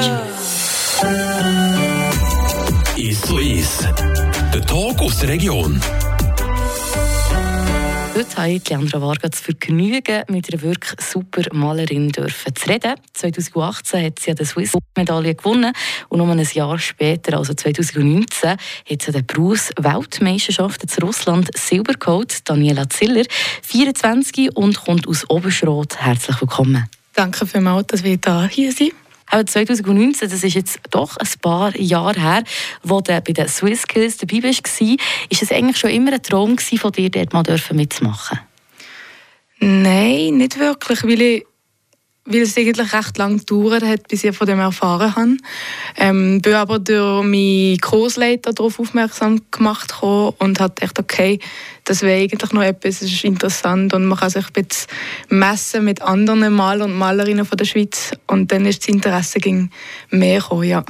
Challenge. Ist so ist. Der Talk aus der Region. Heute habe ich Leandra Varga das Vergnügen, mit einer wirklich super Malerin dürfen zu reden. 2018 hat sie die Swiss-Medaille gewonnen und noch ein Jahr später, also 2019, hat sie die Berufsweltmeisterschaft in Russland Silber geholt. Daniela Ziller, 24 und kommt aus Oberschrot. Herzlich willkommen. Danke vielmals, dass wir da hier sind. Auch 2019, das ist jetzt doch ein paar Jahre her, wo du bei den Swiss Skills dabei warst, ist es eigentlich schon immer ein Traum von dir, dort mal mitzumachen? Nein, nicht wirklich, weil ich weil es eigentlich recht lange gedauert hat, bis ich von dem erfahren habe. Ähm, bin aber durch meinen Kursleiter darauf aufmerksam gemacht und hat gedacht, okay, das wäre eigentlich noch etwas, das ist interessant und man kann sich ein bisschen messen mit anderen Maler und Malerinnen von der Schweiz und dann ist das Interesse ging mehr gekommen, ja.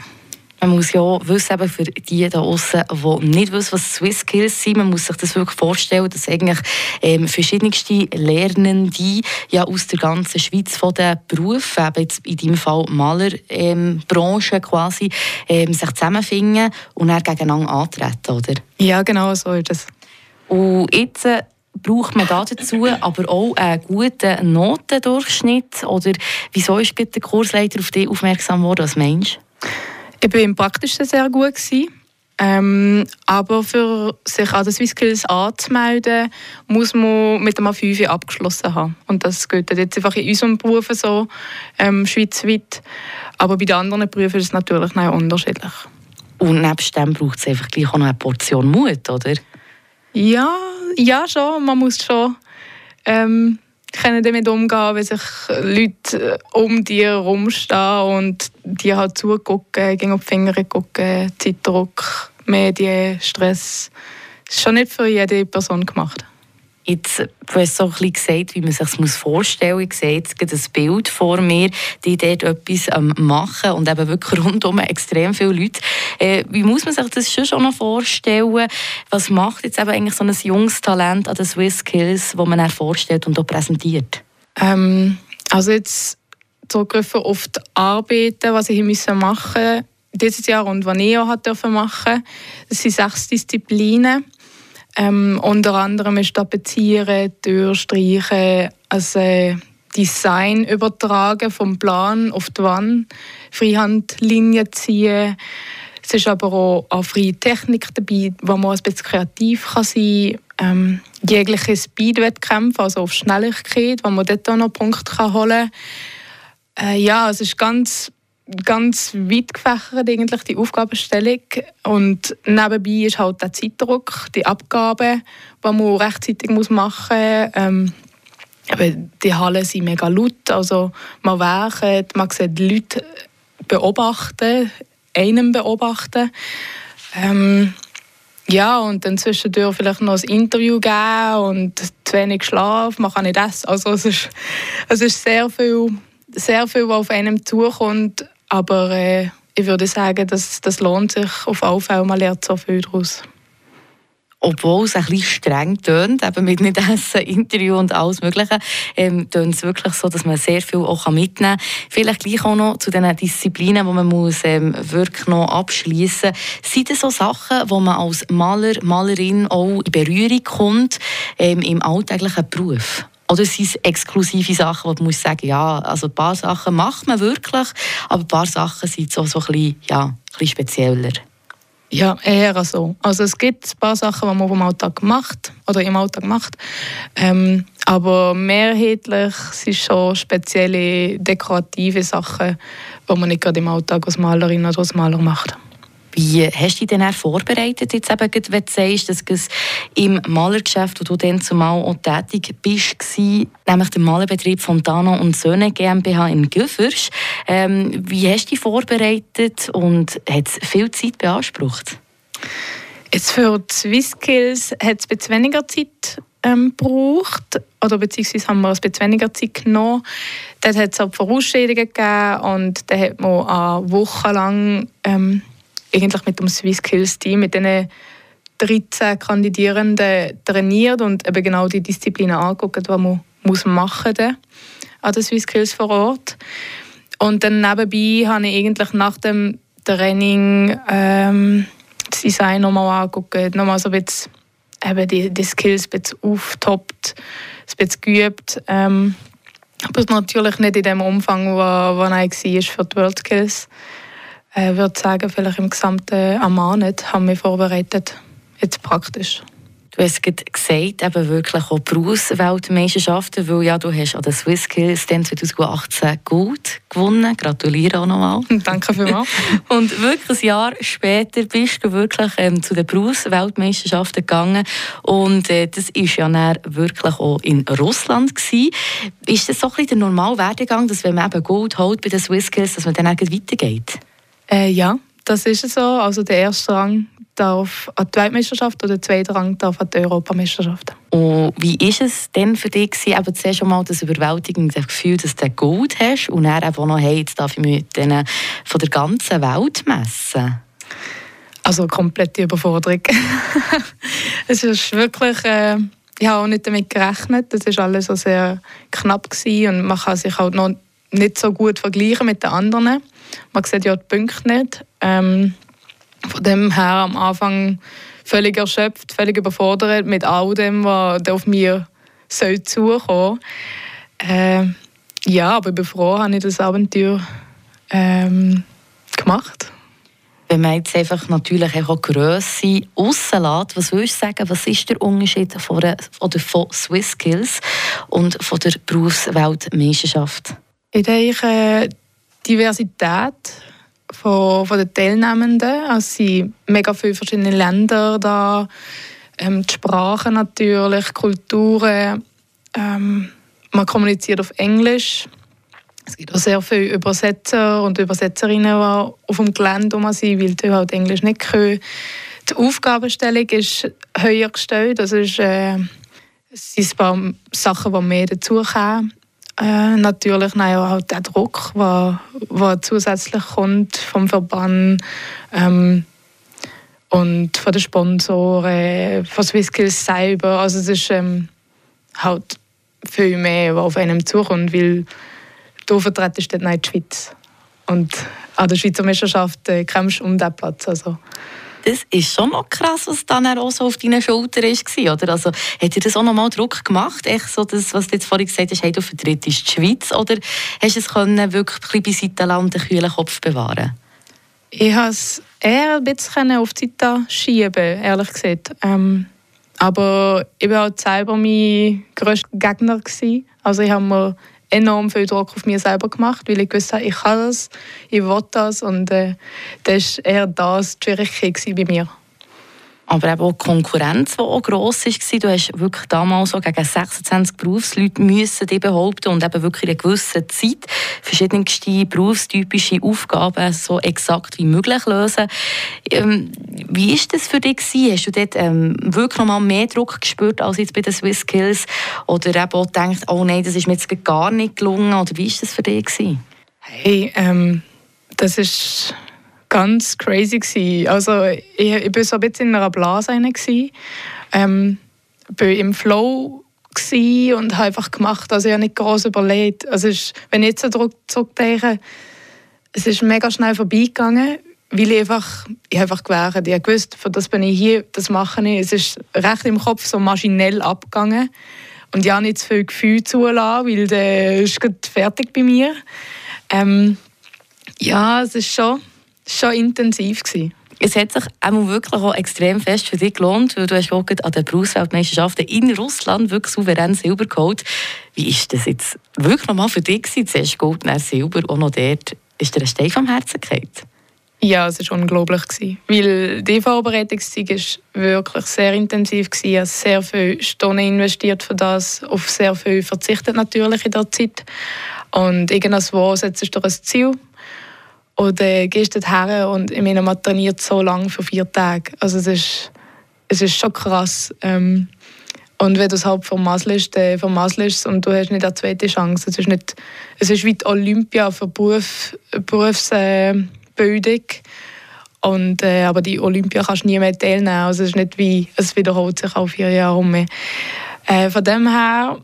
Man muss ja wissen, eben für die da draußen, die nicht wissen, was Swiss Skills sind, man muss sich das wirklich vorstellen, dass eigentlich ähm, verschiedenste Lernende ja aus der ganzen Schweiz von den Berufen, eben jetzt in deinem Fall Malerbranche ähm, quasi, ähm, sich zusammenfinden und dann gegeneinander antreten, oder? Ja, genau so ist es. Und jetzt äh, braucht man da dazu aber auch einen guten Notendurchschnitt? Oder wieso ist der Kursleiter auf dich aufmerksam geworden als Mensch? Ich war im Praktischen sehr gut. Ähm, aber für sich an den SwissSkills anzumelden, muss man mit einem A5 abgeschlossen haben. Und das geht jetzt einfach in unserem Beruf so, ähm, schweizweit. Aber bei den anderen Berufen ist es natürlich noch unterschiedlich. Und nebst dem braucht es einfach gleich auch noch eine Portion Mut, oder? Ja, ja schon. Man muss schon ähm, können damit umgehen, wenn sich Leute äh, um dir herumstehen und dir halt zugucken, gegen die Finger gucken, Zeitdruck, Medien, Stress. Das ist schon nicht für jede Person gemacht. Jetzt, du hast so ein bisschen gesagt, wie man sich das vorstellen muss. Ich sehe jetzt ein Bild vor mir, die dort etwas machen und eben wirklich rundum extrem viele Leute. Äh, wie muss man sich das schon noch vorstellen? Was macht jetzt eben eigentlich so ein junges Talent an den Swiss Skills, das man vorstellt und auch präsentiert? Ähm, also jetzt zurückgriffen auf die Arbeiten, was ich hier machen musste dieses Jahr und was ich auch machen durfte. Das sind sechs Disziplinen. Ähm, unter anderem ist Tapezieren, Durchstreichen, also Design übertragen vom Plan auf die Wand, Freihandlinien ziehen. Es ist aber auch eine freie Technik dabei, wo man ein bisschen kreativ kann sein kann. Ähm, jegliche Speed-Wettkämpfe, also auf Schnelligkeit, wo man dort auch noch Punkte holen kann. Äh, ja, es ist ganz ganz weit gefächert eigentlich die Aufgabenstellung und nebenbei ist halt der Zeitdruck, die Abgaben, die man rechtzeitig machen muss. Ähm, die Hallen sind mega laut, also man werkt, man sieht die Leute beobachten, einen beobachten. Ähm, ja, und dann zwischendurch vielleicht noch ein Interview geben und zu wenig Schlaf, man kann nicht essen. Also es ist, es ist sehr viel, sehr viel, was auf einem zukommt aber äh, ich würde sagen, das, das lohnt sich auf alle Fälle. Man lernt so viel daraus. Obwohl es ein bisschen streng tönt, eben mit nicht essen, Interview und alles Mögliche, ähm, tönt es wirklich so, dass man sehr viel auch mitnehmen kann. Vielleicht gleich auch noch zu den Disziplinen, die man muss, ähm, wirklich noch abschließen muss. Sind das so Sachen, wo man als Maler, Malerin auch in Berührung kommt ähm, im alltäglichen Beruf? Oder sind es exklusive Sachen, wo man muss sagen, ja, also ein paar Sachen macht man wirklich, aber ein paar Sachen sind so, so ein, bisschen, ja, ein bisschen spezieller. Ja, eher so. Also es gibt ein paar Sachen, die man im Alltag macht oder im Alltag macht, ähm, aber mehrheitlich sind schon spezielle dekorative Sachen, die man nicht gerade im Alltag als Malerin oder als Maler macht. Wie hast du dich denn vorbereitet, jetzt eben, wenn du sagst, dass es im Malergeschäft, wo du dann zumal auch tätig bist, war, nämlich der Malerbetrieb Fontana und Söhne GmbH in Güffers. Ähm, wie hast du dich vorbereitet und hat es viel Zeit beansprucht? Jetzt für die Swisskills hat es bisschen weniger Zeit ähm, gebraucht, oder beziehungsweise haben wir ein bisschen weniger Zeit genommen. Dort hat es auch Vorausscheidungen gegeben und dann hat man eine Woche lang ähm, eigentlich mit dem Swiss Skills Team, mit diesen 13 Kandidierenden trainiert und eben genau die Disziplinen angeguckt, die man muss machen muss an den Swiss Skills vor Ort. und dann nebenbei habe ich eigentlich nach dem Training ähm, das Design nochmal angeguckt, nochmal so ein bisschen eben die, die Skills ein bisschen auftoppt, ein bisschen geübt. Ähm, aber natürlich nicht in dem Umfang, wo, wo er war für die World Skills. Ich äh, würde sagen, vielleicht im gesamten nicht, haben wir vorbereitet, jetzt praktisch. Du hast gesagt, eben wirklich auch Berufsweltmeisterschaften, weil ja, du hast an den Swiss Skills 2018 gut gewonnen. Gratuliere auch nochmal. Danke vielmals. Und wirklich ein Jahr später bist du wirklich ähm, zu den Berufsweltmeisterschaften gegangen und äh, das ist ja dann wirklich auch in Russland gewesen. Ist das so ein bisschen der normale Werdegang, dass wenn man eben Gold holt bei den Swiss Skills, dass man dann weitergeht? Äh, ja, das ist so. Also der erste Rang darf an die Weltmeisterschaft oder der zweite Rang darf an die Europameisterschaft. Und wie war es denn für dich, eben zuerst einmal das überwältigende Gefühl, dass du Gold hast und dann auch noch, hey, jetzt darf ich mich mit denen von der ganzen Welt messen? Also komplette Überforderung. es ist wirklich... Äh, ich habe auch nicht damit gerechnet. Das war alles so sehr knapp gewesen und man kann sich halt noch nicht so gut vergleichen mit den anderen. Man sieht ja die Punkte nicht. Ähm, von dem her am Anfang völlig erschöpft, völlig überfordert mit all dem, was auf mir soll zukommen äh, Ja, aber ich bin froh, habe ich das Abenteuer ähm, gemacht. Wenn man jetzt einfach natürlich auch Grösse rauslässt, was würdest du sagen, was ist der Unterschied von, oder von Swiss Skills und von der Berufsweltmeisterschaft? Ich denke, Diversität von, von den Teilnehmenden. Also es sind mega viele verschiedene Länder da, ähm, die Sprachen natürlich, Kulturen. Ähm, man kommuniziert auf Englisch. Es gibt auch sehr viele Übersetzer und Übersetzerinnen, die auf dem Gelände sind, weil die halt Englisch nicht können. Die Aufgabenstellung ist höher gestellt. Das ist, äh, es sind ein paar Sachen, die mehr dazukommen. Äh, natürlich nein, auch der Druck, der, der zusätzlich kommt vom Verband ähm, und von den Sponsoren, von Swissskills selber. Also es ist ähm, halt viel mehr, was auf einem zukommt, weil du vertretest nicht die Schweiz. Und an der Schweizer Meisterschaft äh, kämpfst um diesen Platz. Also das ist schon noch krass, was dann auch so auf deinen Schultern war. Oder? Also, hat dir das auch noch mal Druck gemacht? Echt so das, was du jetzt vorhin gesagt hast, hey, du vertrittst die Schweiz? Oder hast du es können, wirklich ein bisschen bei Seitenland den kühlen Kopf bewahren Ich konnte es eher ein bisschen auf die Seite schieben, ehrlich gesagt. Ähm, aber ich war halt selber mein grösster Gegner. Gewesen. Also ich habe mir enorm viel Druck auf mich selber gemacht, weil ich wusste, ich kann das, ich will das und äh, das war eher das die bei mir. Aber eben auch die Konkurrenz, die auch gross war. Du hast wirklich damals so gegen 26 Berufsleute müssen die behaupten und eben wirklich in einer gewissen Zeit verschiedenste berufstypische Aufgaben so exakt wie möglich lösen. Ähm, wie war das für dich? Gewesen? Hast du dort ähm, wirklich noch mal mehr Druck gespürt als jetzt bei den Swiss Skills? Oder eben auch gedacht, oh nein, das ist mir jetzt gar nicht gelungen? Oder wie war das für dich? Gewesen? Hey, ähm, das ist ganz crazy. Gewesen. Also ich, ich war so ein bisschen in einer Blase. Gewesen. Ähm, bin im Flow und habe einfach gemacht. Also ich habe nicht groß überlegt. Also ist, wenn ich jetzt zurückdenke, es ist mega schnell vorbeigegangen, weil ich einfach, ich einfach gewährt. Ich habe gewusst, für das bin ich hier, das mache ich. Es ist recht im Kopf so maschinell abgegangen. Und ich habe nicht zu viel Gefühl zulassen, weil der ist fertig bei mir. Ähm, ja, es ist schon schon intensiv. Gewesen. Es hat sich auch wirklich auch extrem fest für dich gelohnt, weil du hast auch an den Berufsweltmeisterschaften in Russland wirklich souverän Silber geholt. Wie ist das jetzt wirklich nochmal für dich gewesen? Zuerst Gold, dann Silber, auch noch dort. Ist dir ein Stein vom Herzen gefallen? Ja, es war unglaublich. Gewesen, weil die Vorbereitungszeit war wirklich sehr intensiv. Gewesen. Ich habe sehr viele Stunden investiert für das, auf sehr viel verzichtet natürlich in der Zeit. Und irgendwo setzt du ein Ziel oder gehst du her und ich meine, man trainiert so lange für vier Tage. Also es ist, es ist schon krass. Ähm, und wenn du es halt vermasselst, dann vermasselst und du hast nicht eine zweite Chance. Es ist, nicht, es ist wie Olympia für Beruf, Berufsbildung. Und, äh, aber die Olympia kannst du nie mehr teilnehmen. Also es ist nicht wie, es wiederholt sich auf vier Jahre um. Äh, von dem her,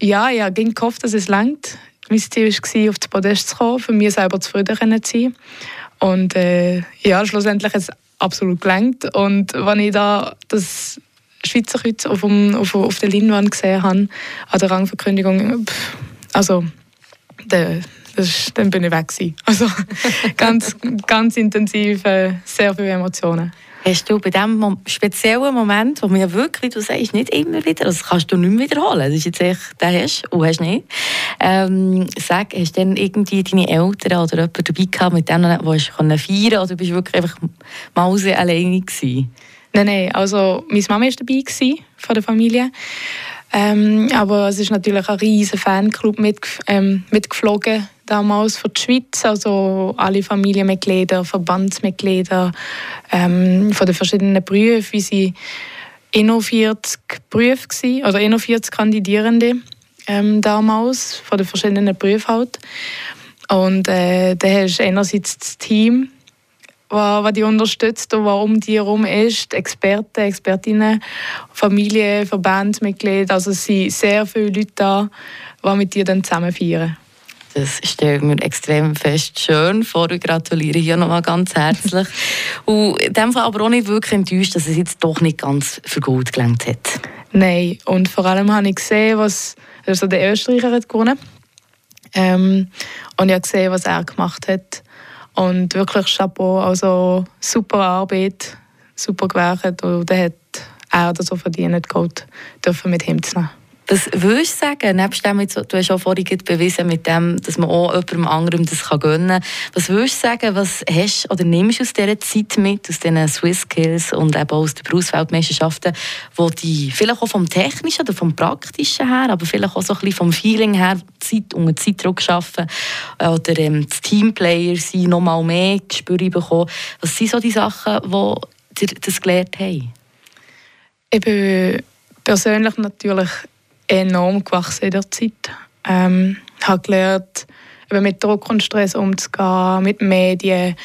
ja, ich habe gehofft, dass es langt mein Ziel war, auf das Podest zu kommen, für mich selber zufrieden zu sein. Und äh, ja, schlussendlich hat es absolut gelangt. Und wenn ich da das Schweizer Kreuz auf, dem, auf, auf der Leinwand gesehen habe, an der Rangverkündigung, pff, also der, das, dann bin ich weg gewesen. Also ganz, ganz intensiv, äh, sehr viele Emotionen. Hast du bei diesem speziellen Moment, wo man ja wirklich, du sagst, nicht immer wieder, das kannst du nicht mehr wiederholen, das ist jetzt echt, den hast du und hast nicht. Ähm, sag, hast du dann irgendwie deine Eltern oder jemanden dabei gehabt, mit denen du feiern konntest, oder bist du wirklich einfach mal alleine gewesen? Nein, nein, also meine Mama war dabei gewesen, von der Familie. Ähm, aber es ist natürlich ein riesiger Fanclub mit, ähm, mitgeflogen damals für die Schweiz, also alle Familienmitglieder, Verbandsmitglieder ähm, von den verschiedenen Berufen, wie sie 41 Berufe gewesen, oder 41 Kandidierende ähm, damals von den verschiedenen Berufen halt. Und äh, da hast du einerseits das Team, was die unterstützt und was um die herum ist. Experten, Expertinnen, Familie, Verbandsmitglieder. Also es sind sehr viele Leute da, die mit dir dann zusammen feiern. Das stellen wir extrem fest schön vor. Ich gratuliere hier nochmal ganz herzlich. und in dem Fall aber auch nicht wirklich enttäuscht, dass es jetzt doch nicht ganz für gut gelangt hat. Nein, und vor allem habe ich gesehen, was also der Österreicher hat gewonnen ähm, und ich habe gesehen, was er gemacht hat. Und wirklich Chapeau, also super Arbeit, super gewerkt und er hat er das verdient, Gold dürfen mit ihm zu nehmen. Was würdest du sagen, nebst dem, du hast auch vorhin bewiesen, mit dem, dass man auch jemandem anderem das gönnen kann, was würdest du sagen, was hast oder nimmst du aus dieser Zeit mit, aus diesen Swiss Skills und eben aus den Berufsweltmeisterschaften, wo die vielleicht auch vom Technischen oder vom Praktischen her, aber vielleicht auch so ein bisschen vom Feeling her, Zeit unter Zeitdruck schaffen oder ähm, das Teamplayer sein, noch mal mehr Gespür bekommen. Was sind so die Sachen, die dir das gelernt haben? Ich bin persönlich natürlich enorm gewachsen in der Zeit. Ähm, habe gelernt, mit Druck und Stress umzugehen, mit Medien.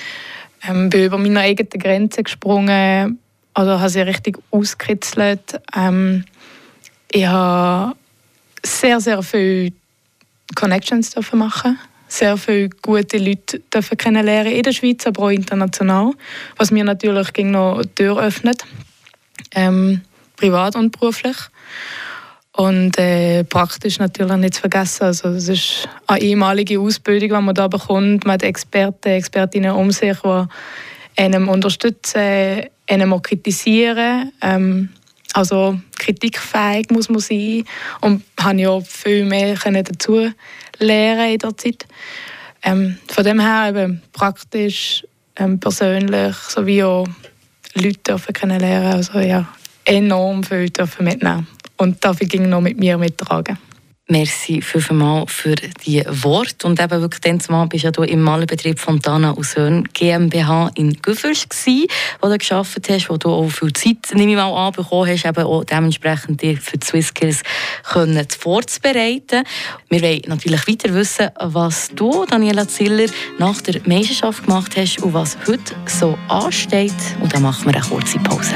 Ähm, bin über meine eigenen Grenzen gesprungen, also habe sie richtig ausgekritzelt. Ähm, ich habe sehr, sehr viele Connections dürfen machen sehr viele gute Leute dürfen kennenlernen in der Schweiz, aber auch international, was mir natürlich noch die Tür öffnet, ähm, privat und beruflich. Und äh, praktisch natürlich nicht zu vergessen. Also, das ist eine ehemalige Ausbildung, die man da bekommt. Man hat Experten, Expertinnen um sich, die einem unterstützen, einem auch kritisieren. Ähm, also kritikfähig muss man sein. Und habe ja viel mehr dazu lernen in der Zeit. Ähm, von dem her eben praktisch, ähm, persönlich, sowie auch Leute kennenlernen. Also ja, enorm viel mitnehmen und darf ich noch mit mir mittragen. Merci vielmals für die Worte. Und eben wirklich dann zumal bist ja du im Malerbetrieb Fontana aus Hörn GmbH in Güffers gsi, wo du geschafft hast, wo du auch viel Zeit, nehme ich mal an, bekommen hast, eben auch dementsprechend dir für die Swisskills können vorzubereiten. Wir wollen natürlich weiter wissen, was du, Daniela Ziller, nach der Meisterschaft gemacht hast und was heute so ansteht. Und dann machen wir eine kurze Pause.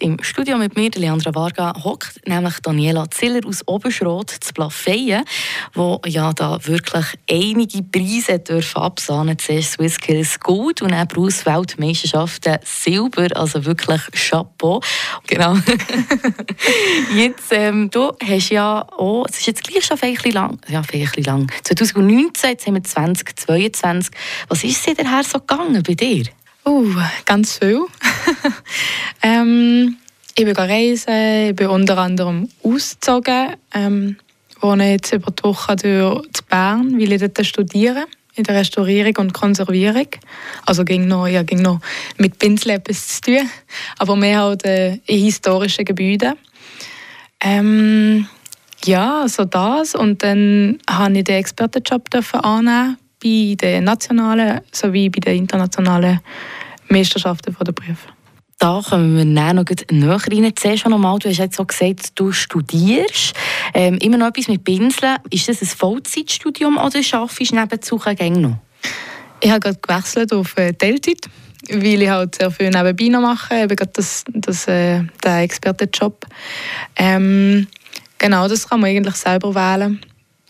Im Studio mit mir, Leandra Varga, hockt nämlich Daniela Ziller aus Oberschrot zu Plafeyen, wo ja da wirklich einige Preise dürfen absahnen. Zuerst Swiss Skills Gold und dann Bruce Weltmeisterschaften Silber, also wirklich Chapeau. Genau. jetzt, ähm, du hast ja auch, es ist jetzt gleich schon ein bisschen lang, ja, ein bisschen lang, 2019, jetzt haben wir 2022. Was ist seither so gegangen bei dir? Uh, ganz viel. ähm, ich bin reisen, ich bin unter anderem ausgezogen. Ähm, wohne jetzt über die Woche durch Bern, weil ich dort studiere in der Restaurierung und Konservierung. Also ging noch, ja, ging noch mit Pinsel etwas zu tun, aber mehr halt äh, in historischen Gebäuden. Ähm, ja, so das. Und dann habe ich den Expertenjob annehmen bei den nationalen sowie bei den internationalen Meisterschaften der Berufe. Da kommen wir dann noch näher rein. Zuerst schon einmal, du hast jetzt so gesagt, du studierst ähm, immer noch etwas mit Pinseln. Ist das ein Vollzeitstudium oder arbeitest du nebenzu noch? Ich habe gerade gewechselt auf äh, Teilzeit, weil ich halt sehr viel nebenbei noch mache, eben gerade das, das, äh, den Expertenjob. Ähm, genau, das kann man eigentlich selber wählen.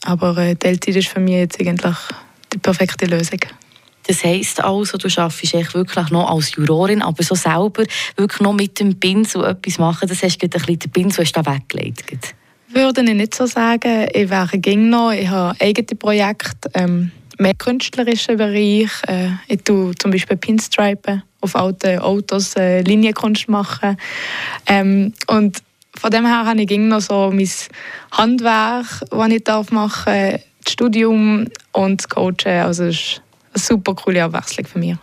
Aber äh, Teilzeit ist für mich jetzt eigentlich die perfekte Lösung. Das heisst also, du arbeitest wirklich noch als Jurorin, aber so selber wirklich noch mit dem Pinsel etwas machen, das hast du ein bisschen, den Pinsel hast du weggelegt. Würde ich nicht so sagen. Ich wäre ging noch, ich habe eigene Projekte, ähm, mehr künstlerischen Bereich. Äh, ich tue zum Beispiel Pinstripen auf alten Autos, äh, Linienkunst machen. Ähm, und von dem her habe ich ging noch so mein Handwerk, das ich machen darf, das Studium und das Coachen. Also es ist eine super coole Abwechslung für mich.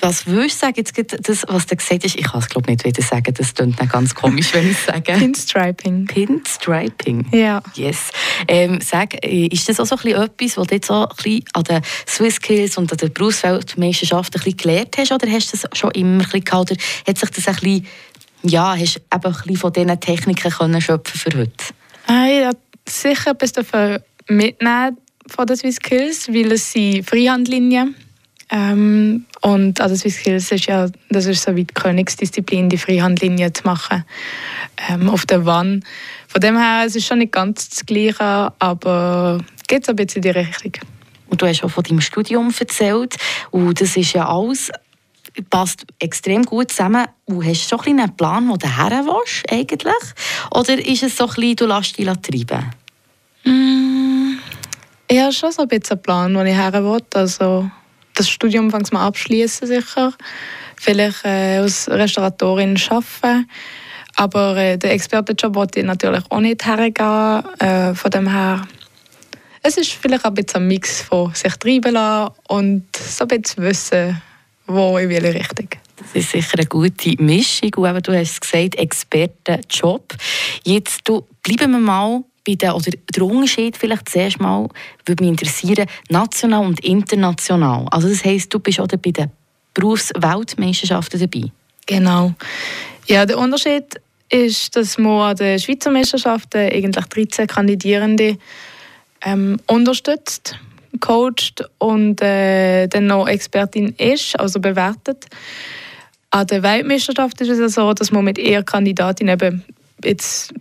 Was würdest du sagen, jetzt das, was du gesagt hast, ich kann es glaube nicht wieder sagen, das klingt dann ganz komisch, wenn ich sage. Pinstriping. Pinstriping? Ja. Yes. Ähm, sag, äh, ist das auch so ein bisschen etwas, was du jetzt so ein bisschen an den Swiss Skills und an der Berufsweltmeisterschaft ein bisschen gelernt hast, oder hast du das schon immer ein bisschen gehabt, oder hat sich das ein bisschen, ja, hast du eben ein bisschen von diesen Techniken können schöpfen für heute? Ah, ja, sicher etwas davon mitnehmen von den Swiss Skills, weil es sind Freihandlinien ähm, und also Swiss Skills ist ja das ist so wie die Königsdisziplin, die Freihandlinie zu machen ähm, auf der Wand. Von dem her es ist schon nicht ganz das Gleiche, aber geht ein bisschen in die Richtung. Und du hast auch von deinem Studium erzählt und das ist ja alles passt extrem gut zusammen. Du hast schon ein einen Plan, wo du her willst, eigentlich? Oder ist es so ein bisschen, du lässt dich treiben? Mm, ich habe schon so ein bisschen einen Plan, wo ich her will. Also, das Studium fange mal abschließen sicher. Vielleicht äh, als Restauratorin arbeiten. Aber äh, den Expertenjob wollte ich natürlich auch nicht hergehen. Äh, von dem her, es ist vielleicht ein bisschen ein Mix von sich treiben lassen und so ein bisschen wissen, wo in welche Richtung. Das ist sicher eine gute Mischung. Und du hast gesagt, Expertenjob. Jetzt du, bleiben wir mal bei den, oder der Unterschied vielleicht zuerst mal, würde mich interessieren, national und international. Also das heisst, du bist auch bei den Berufsweltmeisterschaften dabei? Genau. Ja, der Unterschied ist, dass man an den Schweizer Meisterschaften eigentlich 13 Kandidierende ähm, unterstützt, coacht und äh, dann noch Expertin ist, also bewertet. An der Weltmeisterschaft ist es so, dass man mit eher Kandidatin eben jetzt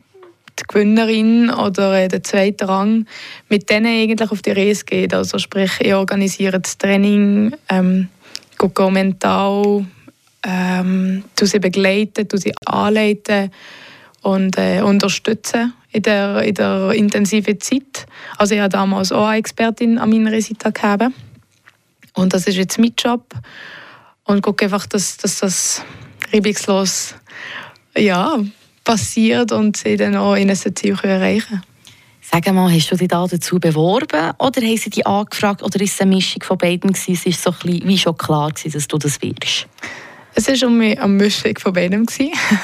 die Gewinnerin oder äh, der zweite Rang, mit denen eigentlich auf die Reise geht. Also sprich, ich organisiere das Training, ähm, gehe mental, ähm, tu sie begleiten, tu sie anleiten und äh, unterstützen in der, in der intensiven Zeit. Also ich habe damals auch eine Expertin an meiner Seite gehabt. Und das ist jetzt mein Job. Und gucke einfach, dass, dass das reibungslos ja, passiert und sie dann auch in ein Ziel erreichen Sag mal, hast du dich da dazu beworben oder haben sie dich angefragt oder ist es eine Mischung von beiden gewesen? Es ist so ein wie schon klar gewesen, dass du das wirst. Es war um eine Mischung von beidem.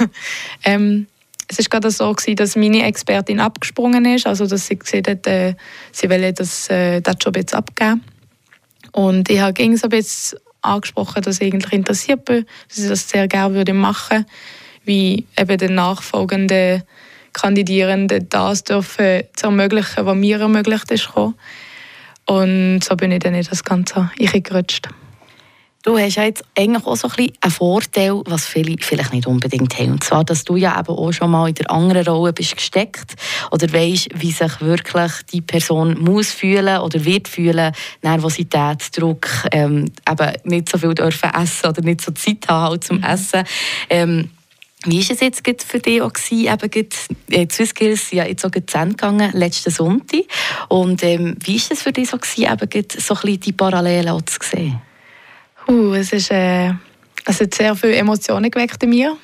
ähm, es war gerade so, gewesen, dass meine Expertin abgesprungen ist, also dass sie gesehen hat, äh, sie will das, äh, das Job jetzt abgeben. Und ich habe gegen so ein bisschen angesprochen, dass ich eigentlich interessiert bin, dass ich das sehr gerne würde machen würde wie eben den nachfolgenden Kandidierenden das dürfen zu ermöglichen, was mir ermöglicht ist. Und so bin ich dann in das Ganze eingerutscht. Du hast ja jetzt eigentlich auch so ein bisschen einen Vorteil, was viele vielleicht nicht unbedingt haben. Und zwar, dass du ja eben auch schon mal in der anderen Rolle bist gesteckt oder weißt, wie sich wirklich die Person muss fühlen oder wird fühlen, Nervosität, Druck, ähm, eben nicht so viel dürfen essen oder nicht so Zeit haben halt zum mhm. Essen. Ähm, wie war es jetzt für dich auch gewesen, gerade, äh, Swissskills ja jetzt auch zu Ende gegangen, letzten Sonntag. Und ähm, wie war es für dich so gewesen, eben so ein bisschen die Parallelen zu sehen? Uh, es, ist, äh, es hat sehr viele Emotionen geweckt in mir.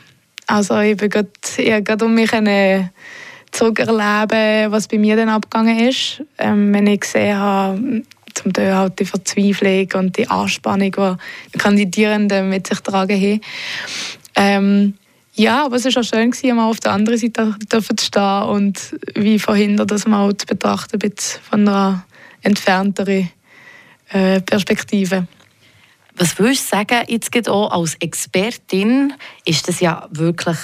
Also ich bin grad, ich gerade um mich eine zurückerleben, was bei mir dann abgegangen ist. Ähm, wenn ich gesehen habe, zum Teil halt die Verzweiflung und die Anspannung, die die Kandidierenden mit sich tragen haben. Ähm, ja, aber es war auch schön, mal auf der anderen Seite zu stehen und wie verhindert, dass man halt betrachten von einer entfernteren äh, Perspektive. Was würdest du sagen, jetzt auch als Expertin, ist das ja wirklich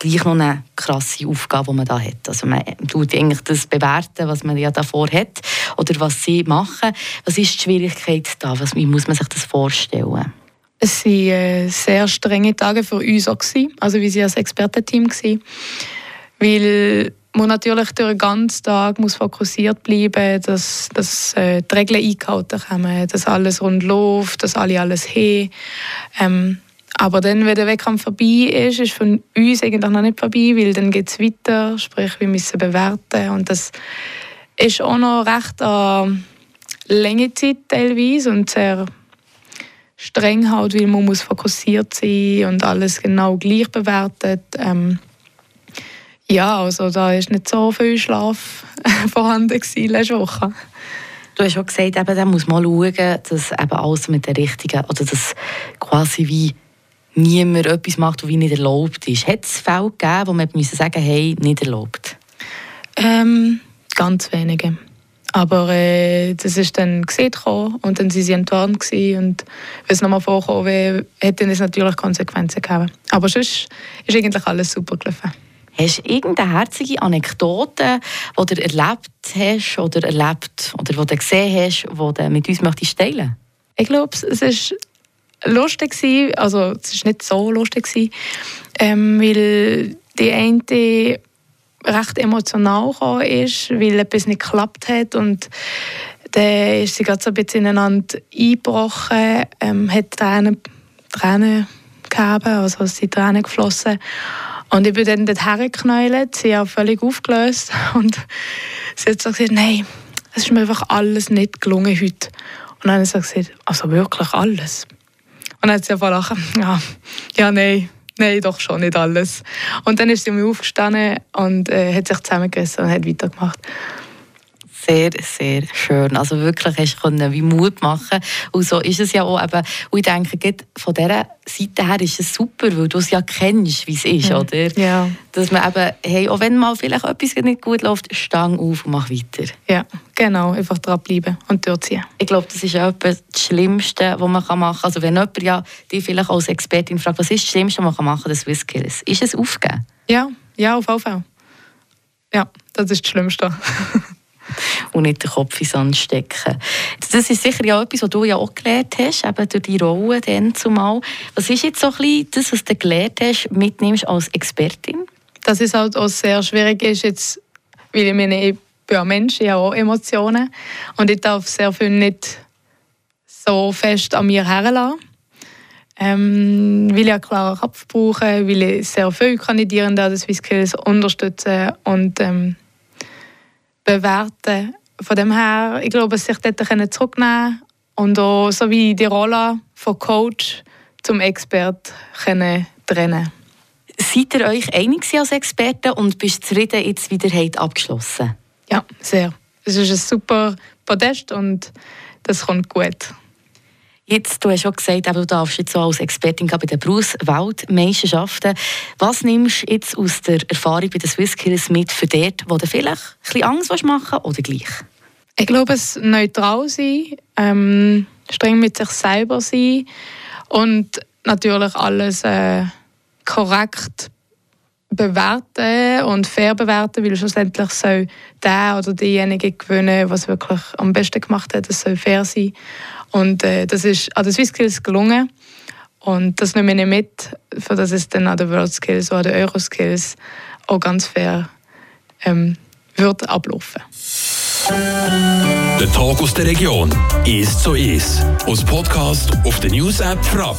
gleich noch eine krasse Aufgabe, die man da hat. Also man tut eigentlich das bewerten, was man ja davor hat oder was sie machen. Was ist die Schwierigkeit da? Wie muss man sich das vorstellen? Es waren äh, sehr strenge Tage für uns auch, also wie sie als Expertenteam waren. Weil man natürlich durch den ganzen Tag muss fokussiert bleiben, dass, dass äh, die Regeln eingehalten werden, dass alles rund läuft, dass alle alles haben. Ähm, aber dann, wenn der Wettkampf vorbei ist, ist von uns eigentlich noch nicht vorbei, weil dann geht es weiter, sprich wir müssen bewerten und das ist auch noch recht eine lange Zeit teilweise und sehr streng halt, weil man muss fokussiert sein und alles genau gleich bewertet. Ähm, ja, also da ist nicht so viel Schlaf vorhanden letzte Woche. Du hast schon gesagt, eben, da muss man schauen, dass eben alles mit der richtigen, oder dass quasi wie niemand etwas macht, was wie nicht erlaubt ist. Hat es Fälle gegeben, wo man sagen hey, nicht erlaubt? Ähm, ganz wenige. Aber äh, das ist dann gesehen und dann waren sie entwarnt und wenn es nochmal vorkommen wäre, hätte es natürlich Konsequenzen gegeben. Aber sonst ist eigentlich alles super gelaufen. Hast du irgendeine herzige Anekdote, die du erlebt hast oder erlebt oder die du gesehen hast, die du mit uns möchtest teilen Ich glaube, es war lustig, also es war nicht so lustig, ähm, weil die eine recht emotional ist, weil etwas nicht geklappt hat und dann ist sie gerade so ein bisschen ineinander eingebrochen, ähm, hat Tränen, Tränen gehabt, also sind Tränen geflossen und ich bin dann dort hergeknäult, sie hat völlig aufgelöst und sie hat so gesagt, nein, es ist mir einfach alles nicht gelungen heute. Und dann ich so gesagt, also wirklich alles? Und dann hat sie einfach lachen, ja, ja, nein, nein, doch schon nicht alles. Und dann ist sie mir aufgestanden und äh, hat sich zusammengerissen und hat weitergemacht sehr, sehr schön. Also wirklich hast du wie Mut machen Und so ist es ja auch eben, und ich denke, von dieser Seite her ist es super, weil du es ja kennst, wie es ist, mhm. oder? Ja. Dass man eben, hey, auch wenn mal vielleicht etwas nicht gut läuft, stang auf und mach weiter. Ja, genau. Einfach dranbleiben und durchziehen. Ich glaube, das ist ja das Schlimmste, was man machen kann. Also wenn jemand ja dich vielleicht als Expertin fragt, was ist das Schlimmste, was man machen kann, das Swisskills? Ist es aufgeben? Ja, ja, auf jeden Fall. Ja, das ist das Schlimmste. und nicht den Kopf ins Sand stecken. Das ist sicher ja etwas, was du ja auch gelernt hast, eben durch die Rolle dann zumal. Was ist jetzt so ein bisschen das, was du gelernt hast, mitnimmst als Expertin? Dass es halt auch sehr schwierig ist, jetzt, weil ich meine, ich bin ein Mensch, ich habe auch Emotionen und ich darf sehr viel nicht so fest an mir herlassen. Ähm, weil ich einen klaren Kopf brauche, weil ich sehr viele Kandidierende an den Skills unterstütze und ähm, bewerten. Von dem her, ich glaube, sich dort zurücknehmen und auch so wie die Rolle von Coach zum Expert können trennen Seid ihr euch einig als Experten und bist zufrieden, jetzt wieder abgeschlossen? Ja, sehr. Es ist ein super Podest und das kommt gut. Jetzt, du hast schon gesagt, du darfst jetzt als Expertin bei den Berufsweltmeisterschaften. Was nimmst du jetzt aus der Erfahrung bei den Swisskills mit für dort, wo du vielleicht ein bisschen Angst machen oder gleich? Ich glaube, es neutral sein, ähm, streng mit sich selber sein und natürlich alles äh, korrekt bewerten und fair bewerten, weil schlussendlich soll der oder diejenige gewinnen, was wirklich am besten gemacht hat. Das soll fair sein. Und äh, das ist an den SwissSkills gelungen. Und das nehmen wir mit, für das es dann an den WorldSkills oder den Euroskills auch ganz fair ähm, wird ablaufen. Der Tag aus der Region ist so ist. Aus Podcast auf der News App Frapp.